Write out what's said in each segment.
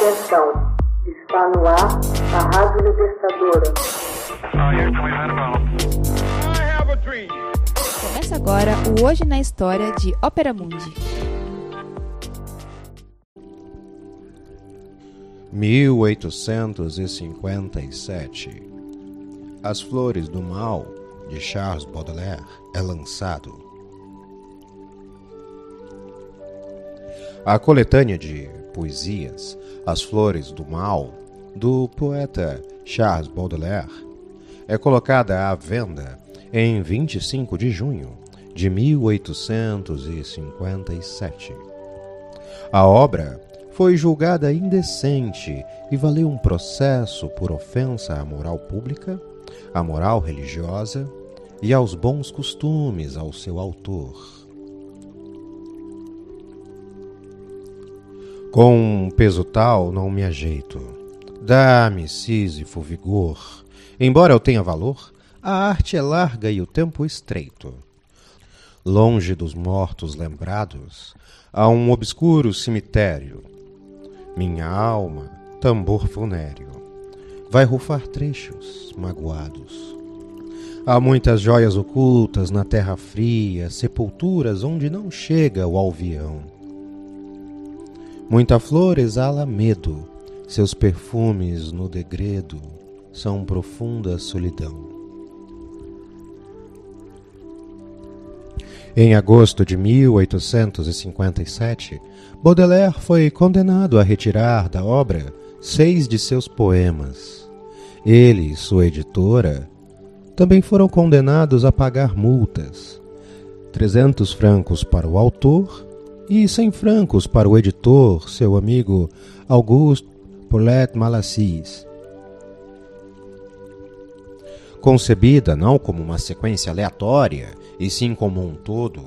Atenção, está no ar a Rádio Libertadora. Começa agora o Hoje na História de Ópera Mundi. 1857 As Flores do Mal, de Charles Baudelaire, é lançado. A coletânea de poesias As Flores do Mal, do poeta Charles Baudelaire, é colocada à venda em 25 de junho de 1857. A obra foi julgada indecente e valeu um processo por ofensa à moral pública, à moral religiosa e aos bons costumes ao seu autor. Com um peso tal não me ajeito. Dá-me, Sísifo, vigor. Embora eu tenha valor, a arte é larga e o tempo estreito. Longe dos mortos lembrados, há um obscuro cemitério minha alma, tambor funéreo, vai rufar trechos magoados. Há muitas joias ocultas na terra fria, sepulturas onde não chega o alvião. Muita flor exala medo, seus perfumes no degredo são profunda solidão. Em agosto de 1857, Baudelaire foi condenado a retirar da obra seis de seus poemas. Ele e sua editora também foram condenados a pagar multas: 300 francos para o autor e 100 francos para o editor, seu amigo Auguste Paulette Malassis. Concebida não como uma sequência aleatória, e sim como um todo,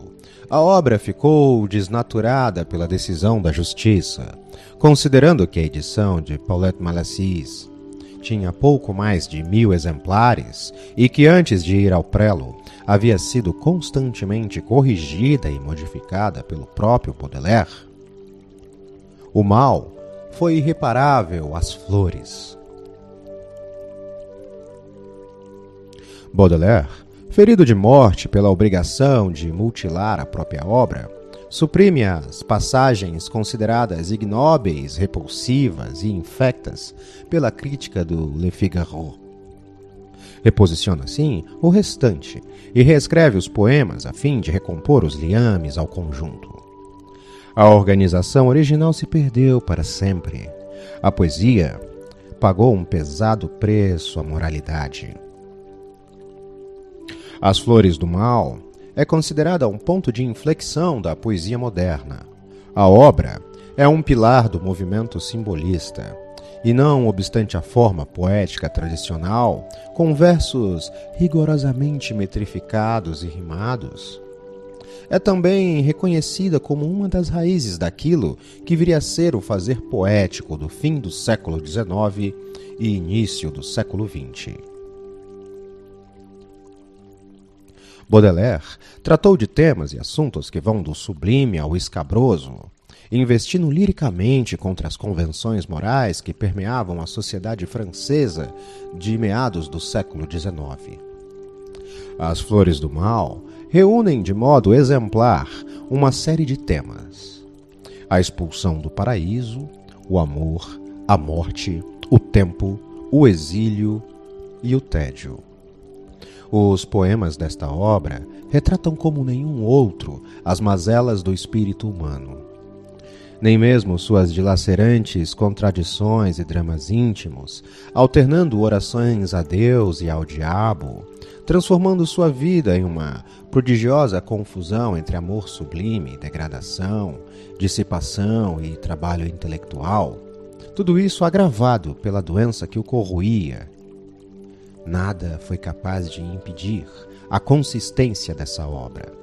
a obra ficou desnaturada pela decisão da Justiça, considerando que a edição de Paulette Malassis tinha pouco mais de mil exemplares e que antes de ir ao prelo havia sido constantemente corrigida e modificada pelo próprio Baudelaire. O mal foi irreparável às flores. Baudelaire ferido de morte pela obrigação de mutilar a própria obra, suprime as passagens consideradas ignóbeis, repulsivas e infectas pela crítica do Le Figaro. Reposiciona, assim, o restante e reescreve os poemas a fim de recompor os liames ao conjunto. A organização original se perdeu para sempre. A poesia pagou um pesado preço à moralidade. As Flores do Mal é considerada um ponto de inflexão da poesia moderna. A obra é um pilar do movimento simbolista, e não obstante a forma poética tradicional, com versos rigorosamente metrificados e rimados, é também reconhecida como uma das raízes daquilo que viria a ser o fazer poético do fim do século XIX e início do século XX. Baudelaire tratou de temas e assuntos que vão do sublime ao escabroso, investindo liricamente contra as convenções morais que permeavam a sociedade francesa de meados do século XIX. As Flores do Mal reúnem de modo exemplar uma série de temas: a expulsão do paraíso, o amor, a morte, o tempo, o exílio e o tédio. Os poemas desta obra retratam como nenhum outro as mazelas do espírito humano. Nem mesmo suas dilacerantes contradições e dramas íntimos, alternando orações a Deus e ao diabo, transformando sua vida em uma prodigiosa confusão entre amor sublime, degradação, dissipação e trabalho intelectual. Tudo isso agravado pela doença que o corroía Nada foi capaz de impedir a consistência dessa obra.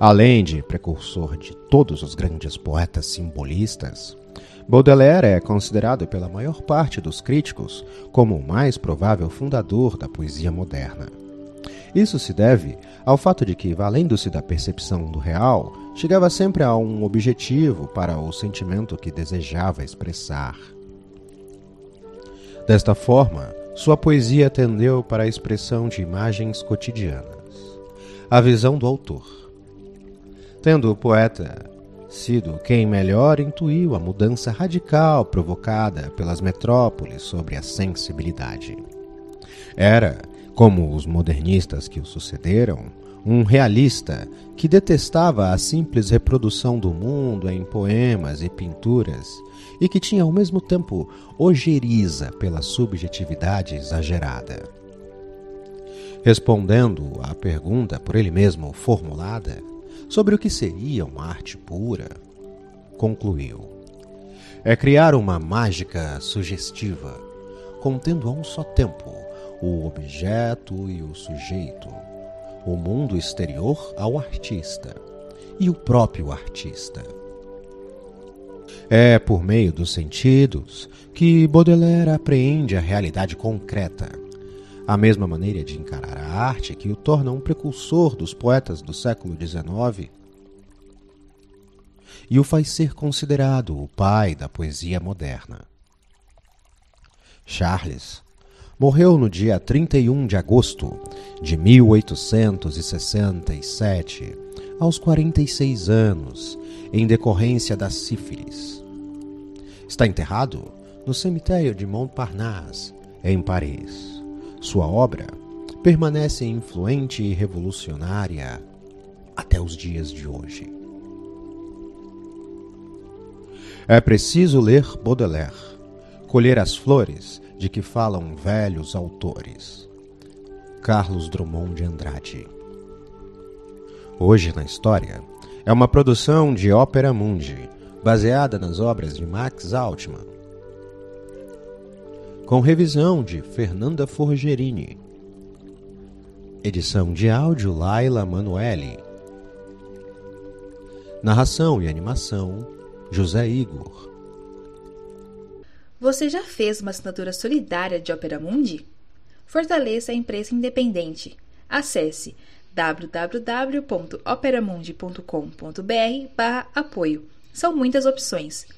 Além de precursor de todos os grandes poetas simbolistas, Baudelaire é considerado pela maior parte dos críticos como o mais provável fundador da poesia moderna. Isso se deve ao fato de que, valendo-se da percepção do real, chegava sempre a um objetivo para o sentimento que desejava expressar. Desta forma, sua poesia tendeu para a expressão de imagens cotidianas, a visão do autor. Tendo o poeta sido quem melhor intuiu a mudança radical provocada pelas metrópoles sobre a sensibilidade. Era, como os modernistas que o sucederam, um realista que detestava a simples reprodução do mundo em poemas e pinturas e que tinha ao mesmo tempo ojeriza pela subjetividade exagerada. Respondendo à pergunta por ele mesmo formulada sobre o que seria uma arte pura, concluiu: é criar uma mágica sugestiva, contendo a um só tempo o objeto e o sujeito, o mundo exterior ao artista e o próprio artista. É por meio dos sentidos que Baudelaire apreende a realidade concreta, a mesma maneira de encarar a arte que o torna um precursor dos poetas do século XIX e o faz ser considerado o pai da poesia moderna. Charles morreu no dia 31 de agosto de 1867, aos 46 anos, em decorrência da sífilis. Está enterrado no cemitério de Montparnasse, em Paris. Sua obra permanece influente e revolucionária até os dias de hoje. É preciso ler Baudelaire, colher as flores de que falam velhos autores. Carlos Drummond de Andrade. Hoje na História é uma produção de Ópera Mundi, baseada nas obras de Max Altman, com revisão de Fernanda Forgerini. Edição de áudio Laila Manuelli. Narração e animação José Igor. Você já fez uma assinatura solidária de Opera Mundi? Fortaleça a imprensa independente. Acesse www.operamundi.com.br/apoio. São muitas opções.